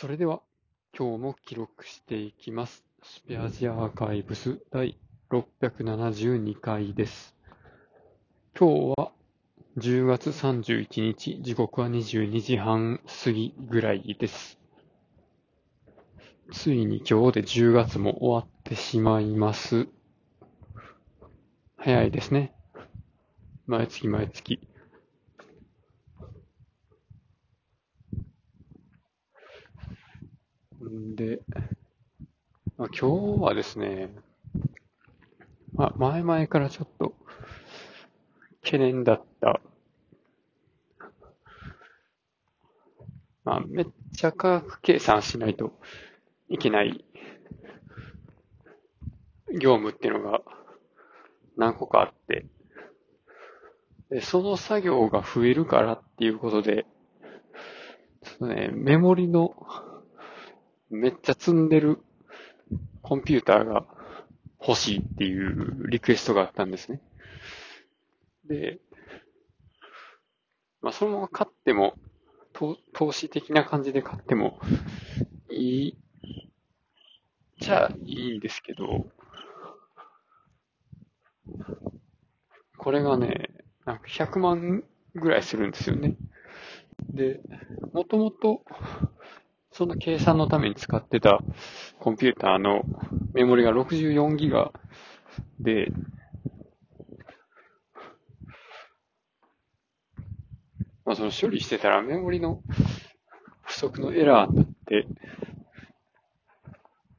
それでは、今日も記録していきます。スペアジアアーカイブス第672回です。今日は10月31日、時刻は22時半過ぎぐらいです。ついに今日で10月も終わってしまいます。早いですね。毎月毎月。んで、まあ、今日はですね、まあ、前々からちょっと懸念だった、まあ、めっちゃ価格計算しないといけない。業務っていうのが何個かあって、でその作業が増えるからっていうことで、ちょっとね、メモリのめっちゃ積んでるコンピューターが欲しいっていうリクエストがあったんですね。で、まあそのまま買っても、投資的な感じで買ってもいい、じゃあいいんですけど、これがね、なんか100万ぐらいするんですよね。で、もともと、その計算のために使ってたコンピューターのメモリが64ギガで、まあその処理してたらメモリの不足のエラーになって、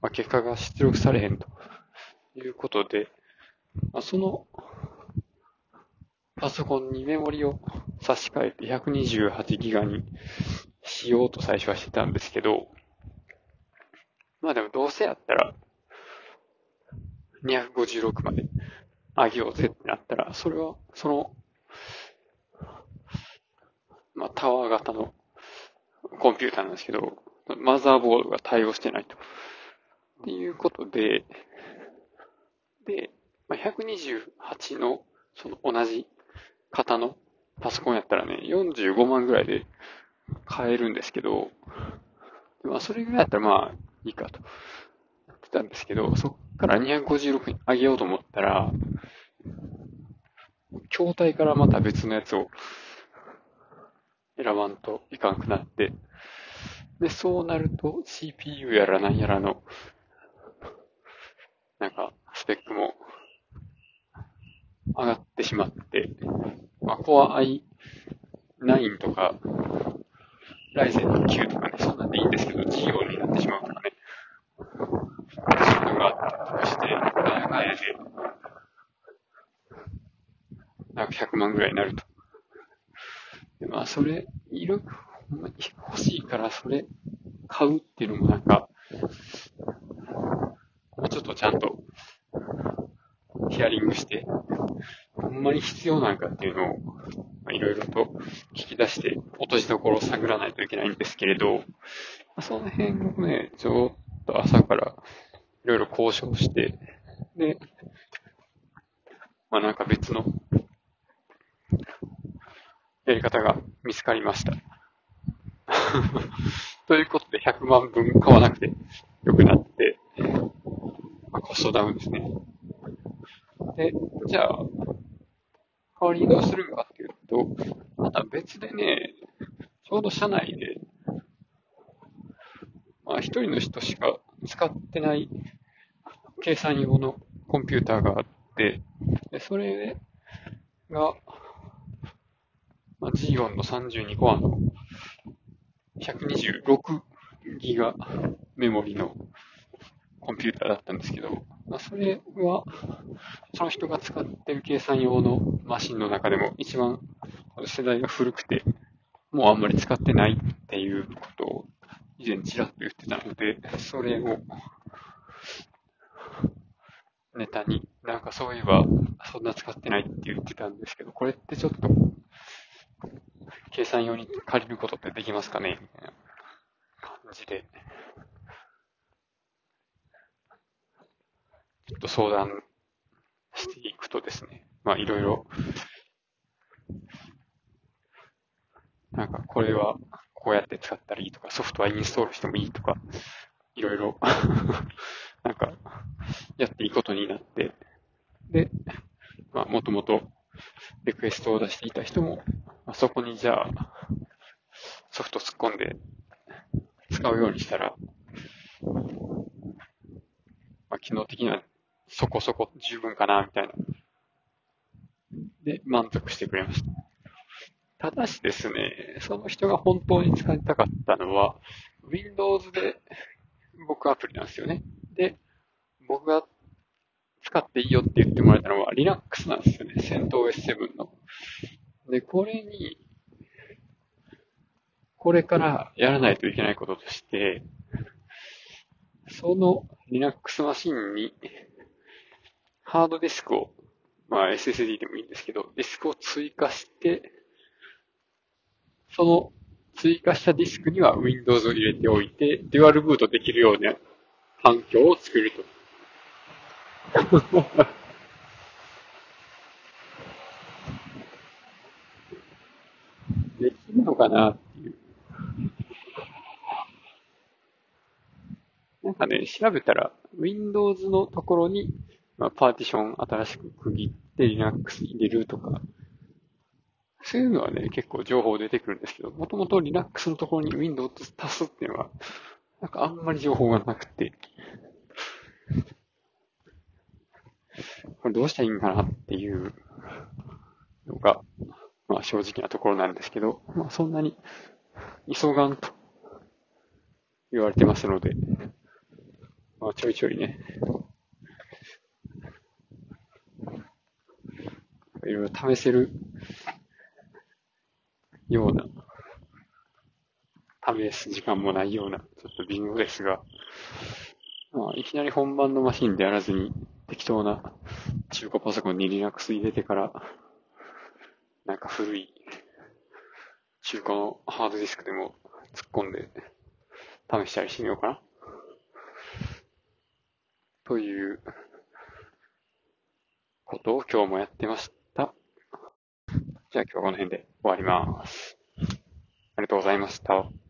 まあ結果が出力されへんということで、まあそのパソコンにメモリを差し替えて128ギガにしようと最初はしてたんですけど、まあでもどうせやったら、256まで上げようぜってなったら、それは、その、まあタワー型のコンピューターなんですけど、マザーボードが対応してないと。っていうことで、で、まあ、128のその同じ型のパソコンやったらね、45万ぐらいで買えるんですけど、まあ、それぐらいやったらまあ、いいかと。やってたんですけど、そっから256に上げようと思ったら、筐体からまた別のやつを選ばんといかんくなって、で、そうなると CPU やらなんやらの、なんか、スペックも上がってしまって、まあ、Core i9 とか、Ryzen 9とかね、そんなんでいいんですけど、事業になってしまうとかね、そういうのがあったりとかして、なんやかんやで、なんか100万ぐらいになると。で、まあ、それ、いる、ほんまに欲しいからそれ買うっていうのもなんか、もうちょっとちゃんと、ヒアリングして、ほんまに必要なんかっていうのを、いろいろと聞き出して、としどころを探らないといけないんですけれど、まあその辺をね、ちょっと朝からいろいろ交渉して、で、まあなんか別のやり方が見つかりました。ということで100万分買わなくてよくなって、まあ、コストダウンですね。で、じゃあ、代わりにどうするのかっていうと、また別でね、ちょうど社内で、まあ一人の人しか使ってない計算用のコンピューターがあって、で、それが、まあ、G4 の32コアの126ギガメモリのコンピューターだったんですけど、まあ、それは、その人が使ってる計算用のマシンの中でも一番世代が古くて、もうあんまり使ってないっていうことを以前ちらっと言ってたので、それをネタに、なんかそういえばそんな使ってないって言ってたんですけど、これってちょっと計算用に借りることってできますかね？みたいな感じで、ちょっと相談していくとですね、まあいろいろ、なんかこれはこうやって使ったらいいとか、ソフトはインストールしてもいいとか、いろいろ なんか、やっていいことになって、で、まあ、もともとリクエストを出していた人も、まあ、そこにじゃあ、ソフト突っ込んで使うようにしたら、まあ、機能的にはそこそこ十分かな、みたいな。で、満足してくれました。ただしですね、その人が本当に使いたかったのは、Windows で動くアプリなんですよね。で、僕が使っていいよって言ってもらえたのは Linux なんですよね。c e n t o s 7の。で、これに、これからやらないといけないこととして、その Linux マシンにハードディスクを、まあ SSD でもいいんですけど、ディスクを追加して、その追加したディスクには Windows を入れておいて、デュアルブートできるような環境を作ると。できるのかなっていう。なんかね、調べたら、Windows のところに、まあ、パーティション新しく区切って Linux 入れるとか、そういうのはね、結構情報出てくるんですけど、もともと Linux のところに Windows 足すっていうのは、なんかあんまり情報がなくて、これどうしたらいいんかなっていうのが、まあ正直なところなんですけど、まあそんなに急がんと言われてますので、まあちょいちょいね、いろいろ試せるような、試す時間もないような、ちょっと微妙ですが、まあ、いきなり本番のマシンでやらずに、適当な中古パソコンに Linux 入れてから、なんか古い中古のハードディスクでも突っ込んで試したりしてみようかな。ということを今日もやってました。じゃあ今日はこの辺で終わります。ありがとうございました。